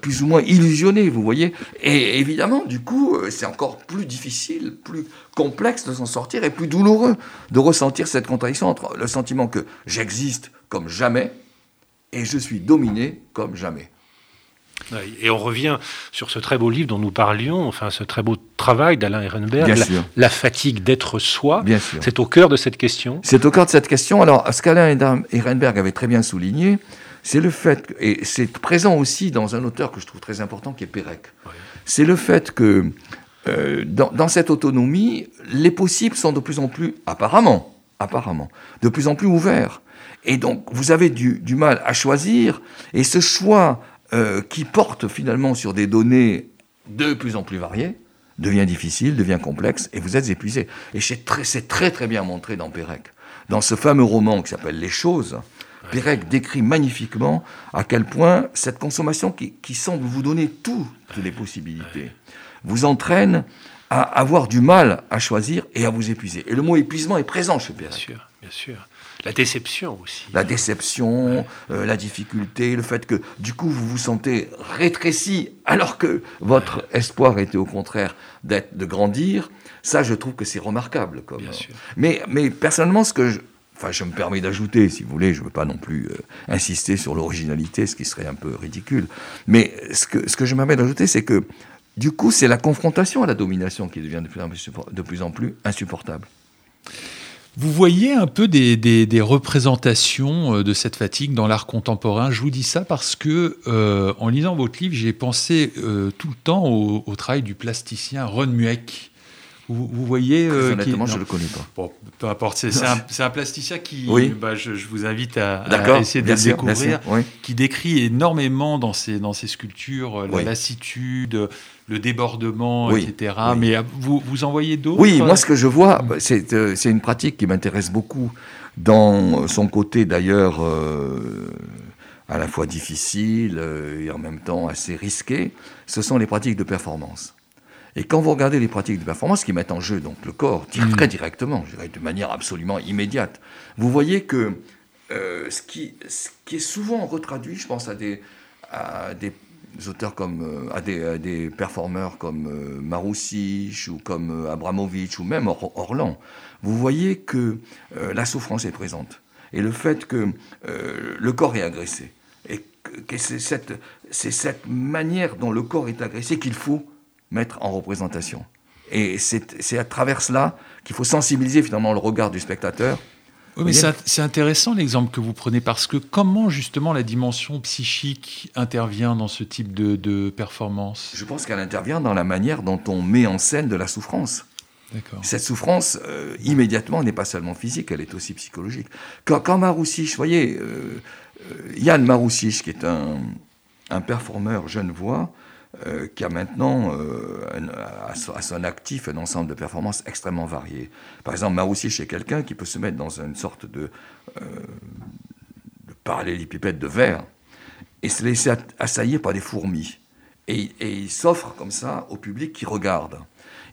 plus ou moins illusionner, vous voyez. Et évidemment, du coup, c'est encore plus difficile, plus complexe de s'en sortir et plus douloureux de ressentir cette contradiction entre le sentiment que j'existe comme jamais et je suis dominé comme jamais. Et on revient sur ce très beau livre dont nous parlions, enfin ce très beau travail d'Alain Ehrenberg, la, fatigue d'être soi. C'est au cœur de cette question. C'est au cœur de cette question. Alors, ce qu'Alain Ehrenberg avait très bien souligné, c'est le fait, et c'est présent aussi dans un auteur que je trouve très important qui est Pérec, c'est le fait que euh, dans, cette autonomie, les possibles sont de plus en plus, apparemment, apparemment, de plus en plus ouverts. Et donc, vous avez du, du mal à choisir, et ce choix euh, qui porte finalement sur des données de plus en plus variées, devient difficile, devient complexe, et vous êtes épuisé. Et c'est très, très, très bien montré dans Pérec. Dans ce fameux roman qui s'appelle Les choses, Pérec décrit magnifiquement à quel point cette consommation qui, qui semble vous donner toutes les possibilités vous entraîne à avoir du mal à choisir et à vous épuiser. Et le mot épuisement est présent chez Pérec. Bien sûr, bien sûr. La déception aussi. La déception, euh, la difficulté, le fait que du coup vous vous sentez rétréci alors que votre espoir était au contraire d'être, de grandir. Ça, je trouve que c'est remarquable. Comme, Bien sûr. Mais, mais personnellement, ce que je, enfin, je me permets d'ajouter, si vous voulez, je ne veux pas non plus euh, insister sur l'originalité, ce qui serait un peu ridicule. Mais ce que, ce que je me permets d'ajouter, c'est que du coup, c'est la confrontation à la domination qui devient de plus en plus, de plus, en plus insupportable. Vous voyez un peu des, représentations euh, de cette fatigue dans l'art contemporain? Je vous dis ça parce que, euh, en lisant votre livre, j'ai pensé euh, tout le temps au, travail du plasticien Ron Mueck. Vous, voyez Très honnêtement, je ne le connais pas. Bon, peu importe. C'est un, plasticien qui, oui. bah, je, vous invite à, essayer de le découvrir, qui décrit énormément dans ses, dans ses sculptures la lassitude, le débordement, etc. Mais vous, vous en voyez d'autres Oui, moi ce que je vois, euh, c'est une pratique qui m'intéresse beaucoup dans son côté d'ailleurs euh, à la fois difficile euh, et en même temps assez risqué, ce sont les pratiques de performance. Et quand vous regardez les pratiques de performance qui mettent en jeu donc le corps mm. très directement, je dirais de manière absolument immédiate, vous voyez que ce, qui, ce, qui, est souvent retraduit, je pense à des, à des auteurs comme, euh, à, des, des, performeurs comme euh, Maroussich ou comme euh, Abramovich ou même Orlan, vous voyez que la souffrance est présente. Et le fait que le corps est agressé. Et que c'est cette, cette manière dont le corps est agressé qu'il faut mettre en représentation. Et c'est à travers cela qu'il faut sensibiliser finalement le regard du spectateur oui, mais c'est intéressant l'exemple que vous prenez parce que comment justement la dimension psychique intervient dans ce type de, performance? Je pense qu'elle intervient dans la manière dont on met en scène de la souffrance. Cette souffrance, euh, immédiatement, n'est pas seulement physique, elle est aussi psychologique. Quand, quand Maroussich, vous voyez, euh, euh, Yann Maroussich, qui est un, un performeur genevois, euh, qui a maintenant euh, à, son actif un ensemble de performances extrêmement variées. Par exemple, Maroussi, chez quelqu'un qui peut se mettre dans une sorte de, euh, de de verre et se laisser assaillir par des fourmis. Et, il s'offre comme ça au public qui regarde.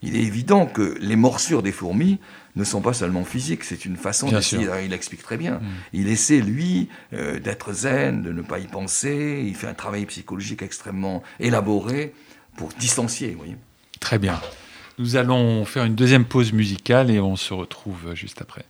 Il est évident que les morsures des fourmis ne sont pas seulement physiques, c'est une façon d'essayer, il explique très bien. Mm. Il essaie, lui, euh, d'être zen, de ne pas y penser, il fait un travail psychologique extrêmement élaboré pour distancier, vous voyez. Très bien. Nous allons faire une deuxième pause musicale et on se retrouve juste après.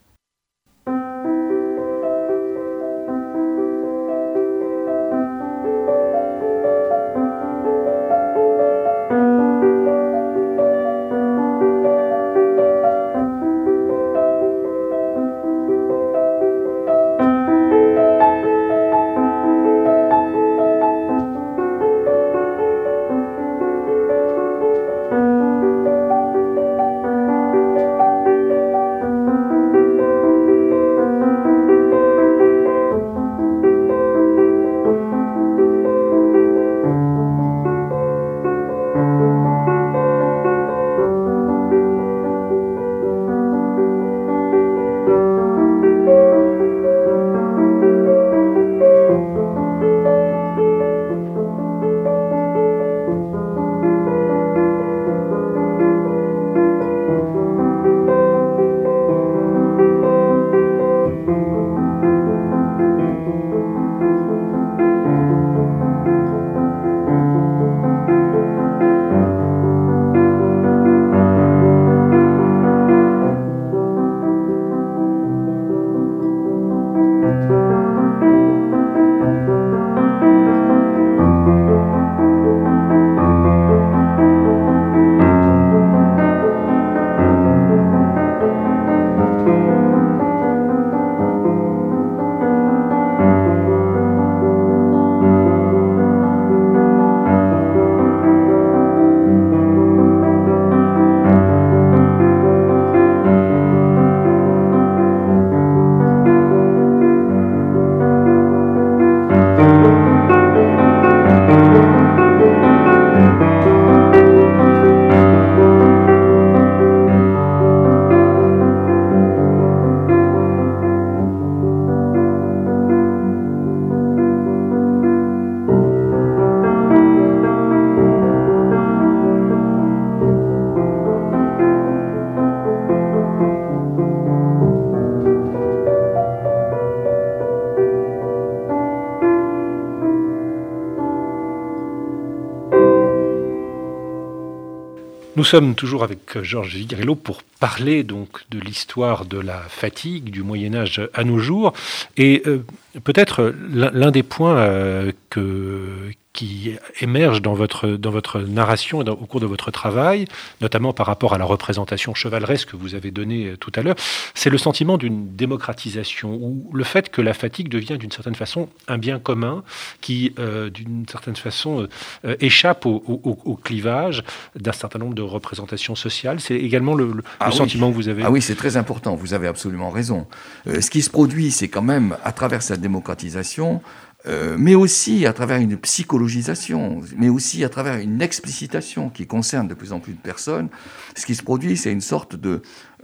Nous sommes toujours avec Georges Vigarello pour parler donc de l'histoire de la fatigue du Moyen Âge à nos jours. Et euh, peut-être l'un des points euh, que, qui émerge dans votre, dans votre narration et au cours de votre travail, notamment par rapport à la représentation chevaleresque que vous avez donnée euh, tout à l'heure, c'est le sentiment d'une démocratisation, ou le fait que la fatigue devient d'une certaine façon un bien commun qui, euh, d'une certaine façon, euh, échappe au, au, clivage d'un certain nombre de représentations sociales. C'est également le, ah sentiment que vous avez. Ah oui, c'est très important, vous avez absolument raison. ce qui se produit, c'est quand même, à travers cette démocratisation, euh, mais aussi à travers une psychologisation, mais aussi à travers une explicitation qui concerne de plus en plus de personnes, ce qui se produit, c'est une sorte de,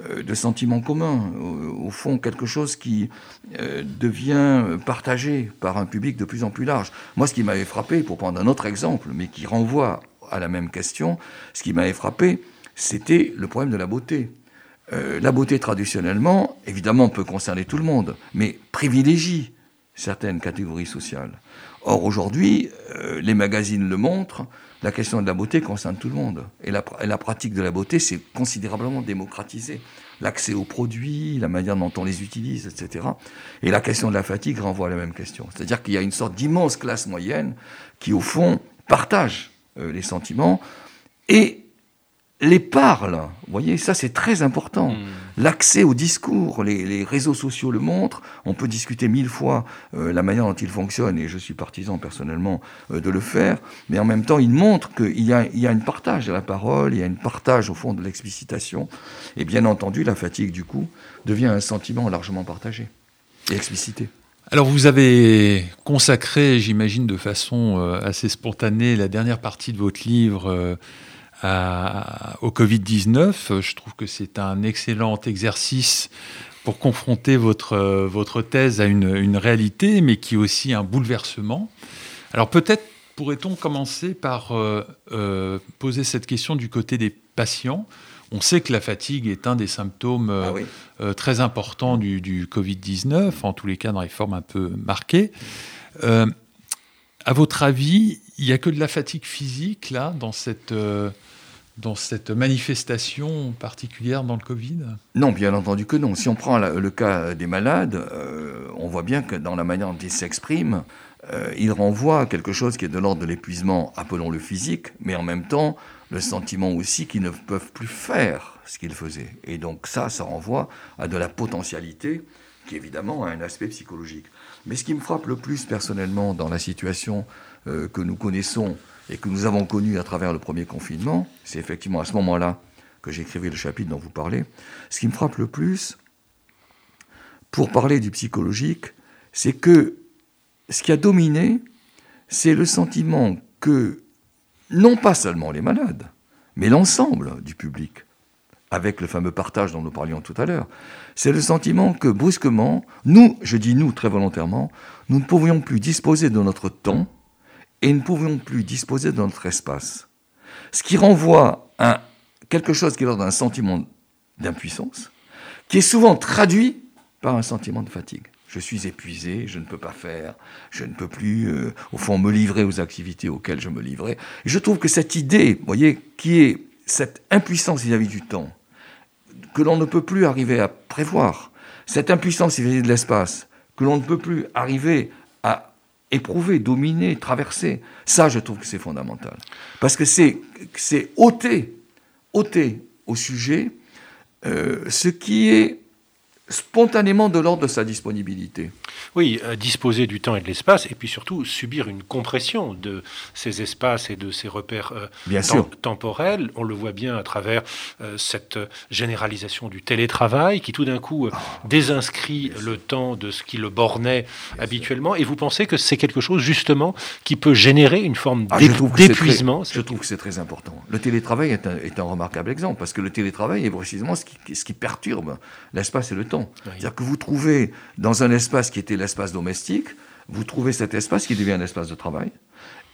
euh, sentiment commun, au, fond quelque chose qui euh, devient partagé par un public de plus en plus large. Moi, ce qui m'avait frappé, pour prendre un autre exemple, mais qui renvoie à la même question, ce qui m'avait frappé, c'était le problème de la beauté. la beauté, traditionnellement, évidemment, peut concerner tout le monde, mais privilégie certaines catégories sociales. Or, aujourd'hui, euh, les magazines le montrent, la question de la beauté concerne tout le monde. Et la, pratique de la beauté s'est considérablement démocratisée. L'accès aux produits, la manière dont on les utilise, etc. Et la question de la fatigue renvoie à la même question. C'est-à-dire qu'il y a une sorte d'immense classe moyenne qui, au fond, partage euh, les sentiments et les parle. Vous voyez, ça c'est très important. Hmm. L'accès au discours, les, réseaux sociaux le montrent. On peut discuter mille fois euh, la manière dont ils fonctionnent, et je suis partisan personnellement euh, de le faire, mais en même temps, ils montrent qu'il y a, il y a une partage de la parole, il y a une partage au fond de l'explicitation. Et bien entendu, la fatigue, du coup, devient un sentiment largement partagé et explicité. Alors vous avez consacré, j'imagine de façon euh, assez spontanée, la dernière partie de votre livre au Covid-19. Je trouve que c'est un excellent exercice pour confronter votre, votre thèse à une, réalité, mais qui est aussi un bouleversement. Alors peut-être pourrait-on commencer par euh, euh, poser cette question du côté des patients on sait que la fatigue est un des symptômes euh, ah très importants du, du Covid-19, en tous les cas dans les formes un peu marquées. à votre avis, il n'y a que de la fatigue physique là dans cette dans cette manifestation particulière dans le Covid? Non, bien entendu que non. Si on prend le cas des malades, euh, on voit bien que dans la manière dont ils s'expriment, euh, ils renvoient à quelque chose qui est de l'ordre de l'épuisement, appelons-le physique, mais en même temps le sentiment aussi qu'ils ne peuvent plus faire ce qu'ils faisaient. Et donc ça, ça renvoie à de la potentialité qui évidemment a un aspect psychologique. Mais ce qui me frappe le plus personnellement dans la situation euh, que nous connaissons et que nous avons connu à travers le premier confinement, c'est effectivement à ce moment-là que j'écrivais le chapitre dont vous parlez, ce qui me frappe le plus, pour parler du psychologique, c'est que ce qui a dominé, c'est le sentiment que, non pas seulement les malades, mais l'ensemble du public, avec le fameux partage dont nous parlions tout à l'heure, c'est le sentiment que brusquement, nous, je dis nous très volontairement, nous ne pouvions plus disposer de notre temps, et ne pouvions plus disposer de notre espace. Ce qui renvoie à quelque chose qui est l'ordre d'un sentiment d'impuissance, qui est souvent traduit par un sentiment de fatigue. Je suis épuisé, je ne peux pas faire, je ne peux plus, euh, au fond, me livrer aux activités auxquelles je me livrais. Je trouve que cette idée, vous voyez, qui est cette impuissance vis-à-vis du temps, que l'on ne peut plus arriver à prévoir, cette impuissance vis-à-vis de l'espace, que l'on ne peut plus arriver éprouver, dominer, traverser. Ça, je trouve que c'est fondamental. Parce que c'est, ôter, ôter au sujet euh, ce qui est spontanément de l'ordre de sa disponibilité. Oui, euh, disposer du temps et de l'espace, et puis surtout subir une compression de ces espaces et de ces repères euh, temporels. On le voit bien à travers euh, cette généralisation du télétravail qui tout d'un coup désinscrit le temps de ce qui le bornait habituellement. Et vous pensez que c'est quelque chose justement qui peut générer une forme ah, d'épuisement Je trouve que c'est très important. Le télétravail est un, est un, remarquable exemple, parce que le télétravail est précisément ce qui, ce qui perturbe l'espace et le temps. C'est-à-dire que vous trouvez dans un espace qui l'espace domestique, vous trouvez cet espace qui devient un espace de travail.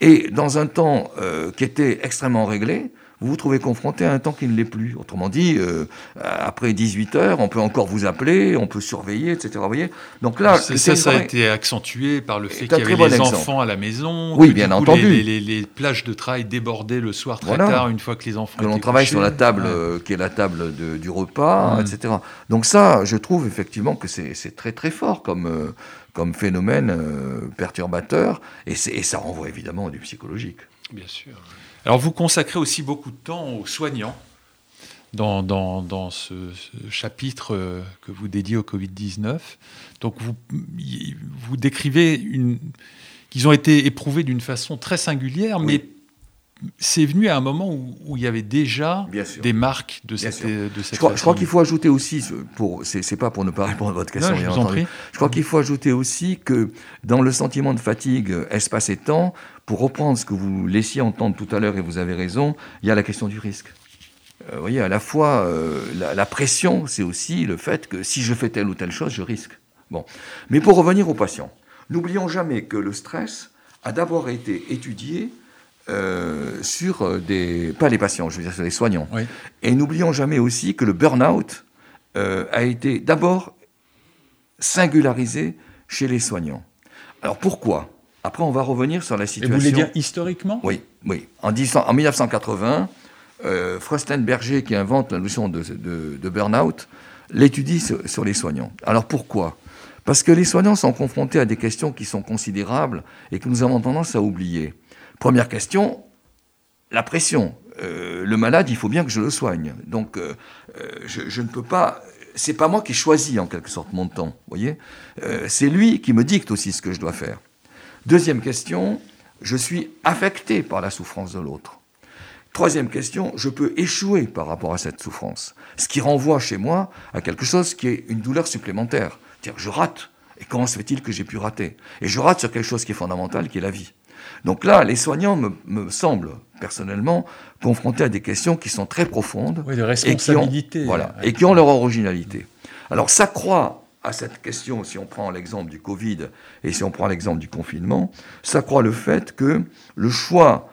Et dans un temps euh, qui était extrêmement réglé, vous vous trouvez confronté à un temps qui ne l'est plus. Autrement dit, euh, après 18 heures, on peut encore vous appeler, on peut surveiller, etc. Vous voyez Donc là, ça, ça a été accentué par le fait qu'il y avait les enfants à la maison. Oui, bien entendu. Les, plages de travail débordaient le soir très tard, une fois que les enfants. Que l'on travaille sur la table, euh, qui est la table du repas, etc. Donc ça, je trouve effectivement que c'est très très fort comme. Euh, comme phénomène perturbateur, et, et ça renvoie évidemment du psychologique. Bien sûr. Alors vous consacrez aussi beaucoup de temps aux soignants dans, dans, ce, chapitre euh, que vous dédiez au Covid-19. Donc vous, vous décrivez qu'ils ont été éprouvés d'une façon très singulière, mais c'est venu à un moment où, il y avait déjà des marques de cette, de Je crois, qu'il faut ajouter aussi, pour, c'est, pas pour ne pas répondre à votre question, je, je crois qu'il faut ajouter aussi que dans le sentiment de fatigue, espace et temps, pour reprendre ce que vous laissiez entendre tout à l'heure, et vous avez raison, il y a la question du risque. Euh, vous voyez, à la fois, euh, la, pression, c'est aussi le fait que si je fais telle ou telle chose, je risque. Bon. Mais pour revenir aux patients, n'oublions jamais que le stress a d'abord été étudié euh, sur des. pas les patients, je veux dire sur les soignants. Et n'oublions jamais aussi que le burn-out a été d'abord singularisé chez les soignants. Alors pourquoi? Après, on va revenir sur la situation. Et vous voulez dire historiquement? Oui, oui. En, en 1980, euh, Berger, qui invente la notion de, de, burn-out, l'étudie sur, les soignants. Alors pourquoi? Parce que les soignants sont confrontés à des questions qui sont considérables et que nous avons tendance à oublier. Première question, la pression. Euh, le malade, il faut bien que je le soigne. Donc, euh, euh, je, je, ne peux pas. C'est pas moi qui choisis en quelque sorte mon temps, voyez. c'est lui qui me dicte aussi ce que je dois faire. Deuxième question, je suis affecté par la souffrance de l'autre. Troisième question, je peux échouer par rapport à cette souffrance. Ce qui renvoie chez moi à quelque chose qui est une douleur supplémentaire. Dire, je rate. Et comment se fait-il que j'ai pu rater? Et je rate sur quelque chose qui est fondamental, qui est la vie. Donc là, les soignants me, semblent, personnellement, confrontés à des questions qui sont très profondes. Oui, de responsabilité. Et qui ont, voilà, et qui ont leur originalité. Alors, ça croît à cette question, si on prend l'exemple du Covid et si on prend l'exemple du confinement, s'accroît le fait que le choix,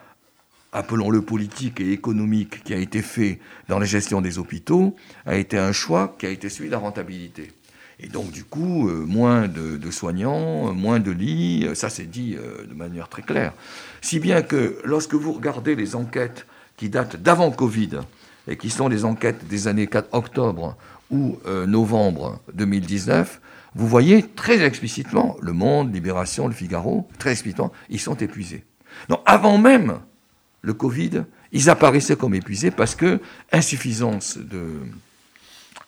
appelons-le politique et économique, qui a été fait dans la gestion des hôpitaux, a été un choix qui a été celui de la rentabilité. Et donc, du coup, euh, moins de, soignants, moins de lits, ça c'est dit euh, de manière très claire. Si bien que lorsque vous regardez les enquêtes qui datent d'avant Covid, et qui sont les enquêtes des années 4 octobre ou euh, novembre 2019, vous voyez très explicitement Le Monde, Libération, Le Figaro, très explicitement, ils sont épuisés. Donc avant même le Covid, ils apparaissaient comme épuisés parce que insuffisance de,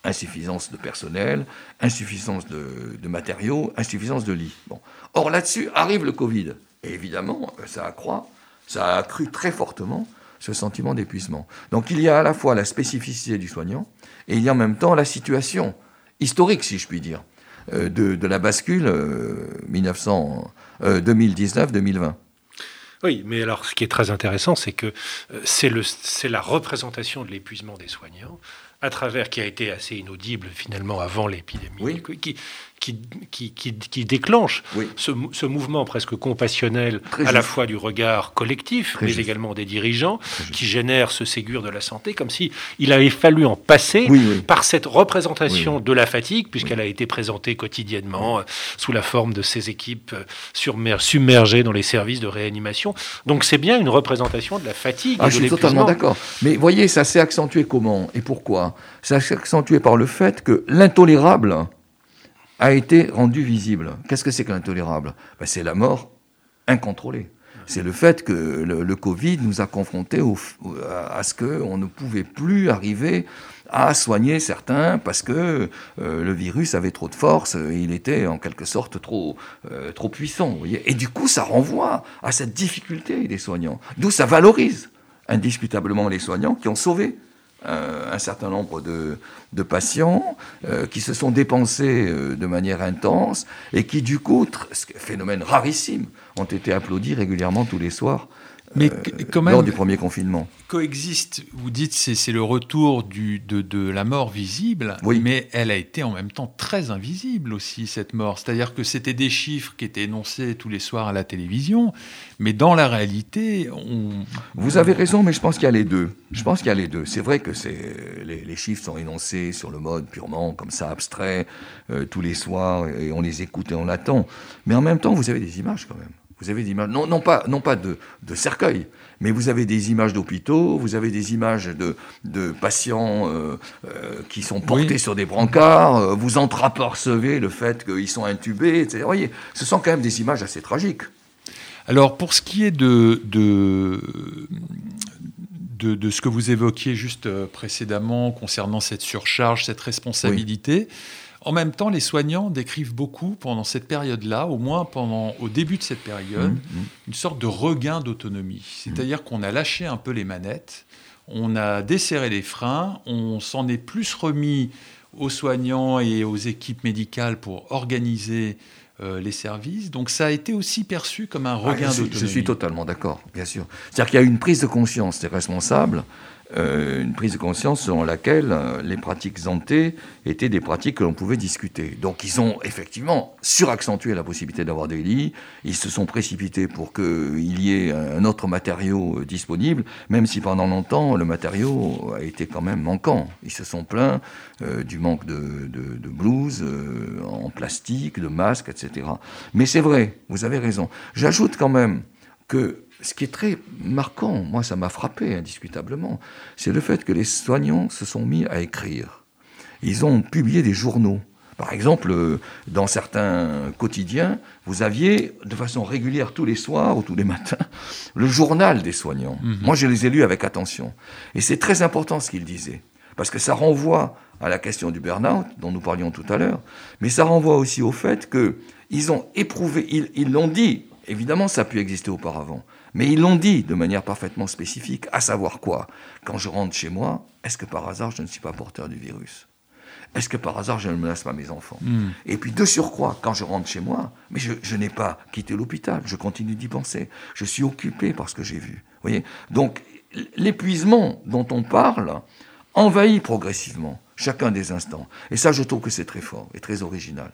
de personnel, insuffisance de, matériaux, insuffisance de lits. Bon. Or là-dessus arrive le Covid. Et évidemment, ça accroît, ça a accru très fortement ce sentiment d'épuisement. Donc il y a à la fois la spécificité du soignant et il y a en même temps la situation historique, si je puis dire, euh, de, la bascule 2019-2020. Euh, oui, mais alors ce qui est très intéressant, c'est que euh, c'est la représentation de l'épuisement des soignants à travers, qui a été assez inaudible finalement avant l'épidémie, qui, qui, qui, déclenche ce, mouvement presque compassionnel à la fois du regard collectif, mais également des dirigeants, qui génère ce Ségur de la santé, comme si il avait fallu en passer par cette représentation de la fatigue, puisqu'elle a été présentée quotidiennement euh, sous la forme de ces équipes euh, submergées dans les services de réanimation. Donc c'est bien une représentation de la fatigue. Ah, je suis totalement d'accord. Mais voyez, ça s'est accentué comment et pourquoi? Ça s'est accentué par le fait que l'intolérable a été rendu visible. Qu'est-ce que c'est que l'intolérable ben, C'est la mort incontrôlée. C'est le fait que le, Covid nous a confrontés à ce qu'on ne pouvait plus arriver à soigner certains parce que euh, le virus avait trop de force, et il était en quelque sorte trop, euh, trop puissant. et du coup, ça renvoie à cette difficulté des soignants. D'où ça valorise indiscutablement les soignants qui ont sauvé euh, un certain nombre de, patients euh, qui se sont dépensés euh, de manière intense et qui, du coup, phénomène rarissime, ont été applaudis régulièrement tous les soirs mais quand même, lors du premier confinement. Coexiste, vous dites, c'est le retour du, de, de, la mort visible, oui. mais elle a été en même temps très invisible aussi, cette mort. C'est-à-dire que c'était des chiffres qui étaient énoncés tous les soirs à la télévision, mais dans la réalité, on... Vous avez raison, mais je pense qu'il y a les deux. Je pense qu'il y a les deux. C'est vrai que les, les, chiffres sont énoncés sur le mode purement comme ça, abstrait, euh, tous les soirs, et on les écoute et on l'attend. Mais en même temps, vous avez des images quand même. Vous avez des images, non, non pas, non pas de, de cercueil, mais vous avez des images d'hôpitaux, vous avez des images de, de patients euh, euh, qui sont portés sur des brancards, euh, vous entreapercevez le fait qu'ils sont intubés, etc. Vous voyez, ce sont quand même des images assez tragiques. Alors, pour ce qui est de, de, de, de ce que vous évoquiez juste précédemment concernant cette surcharge, cette responsabilité, en même temps, les soignants décrivent beaucoup pendant cette période-là, au moins pendant au début de cette période, mmh, mmh. une sorte de regain d'autonomie. C'est-à-dire qu'on a lâché un peu les manettes, on a desserré les freins, on s'en est plus remis aux soignants et aux équipes médicales pour organiser euh, les services. Donc ça a été aussi perçu comme un ah, regain d'autonomie. Je suis totalement d'accord, bien sûr. C'est-à-dire qu'il y a eu une prise de conscience des responsables euh, une prise de conscience selon laquelle euh, les pratiques zantées étaient des pratiques que l'on pouvait discuter. Donc ils ont effectivement suraccentué la possibilité d'avoir des lits, ils se sont précipités pour qu'il y ait un autre matériau euh, disponible, même si pendant longtemps le matériau a été quand même manquant. Ils se sont plaints du manque de, de, de blouses en plastique, de masques, etc. Mais c'est vrai, vous avez raison. J'ajoute quand même que ce qui est très marquant, moi ça m'a frappé indiscutablement, c'est le fait que les soignants se sont mis à écrire. Ils ont publié des journaux. Par exemple, euh, dans certains quotidiens, vous aviez de façon régulière tous les soirs ou tous les matins le journal des soignants. Mhm. Moi, je les ai lus avec attention. Et c'est très important ce qu'ils disaient, parce que ça renvoie à la question du burn-out dont nous parlions tout à l'heure, mais ça renvoie aussi au fait qu'ils ont éprouvé, ils l'ont dit, évidemment ça a pu exister auparavant, mais ils l'ont dit de manière parfaitement spécifique, à savoir quoi? Quand je rentre chez moi, est-ce que par hasard je ne suis pas porteur du virus? Est-ce que par hasard je ne menace pas mes enfants? Hmm. Et puis de surcroît, quand je rentre chez moi, mais je, n'ai pas quitté l'hôpital, je continue d'y penser. Je suis occupé par ce que j'ai vu. Voyez? Donc l'épuisement dont on parle envahit progressivement chacun des instants. Et ça, je trouve que c'est très fort et très original.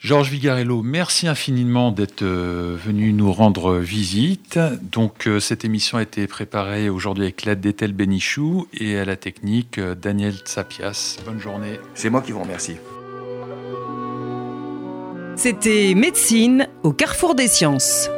Georges Vigarello, merci infiniment d'être euh, venu nous rendre visite. Donc, euh, cette émission a été préparée aujourd'hui avec l'aide d'Ethel Benichou et à la technique euh, Daniel Tsapias. Bonne journée. C'est moi qui vous remercie. C'était Médecine au carrefour des sciences.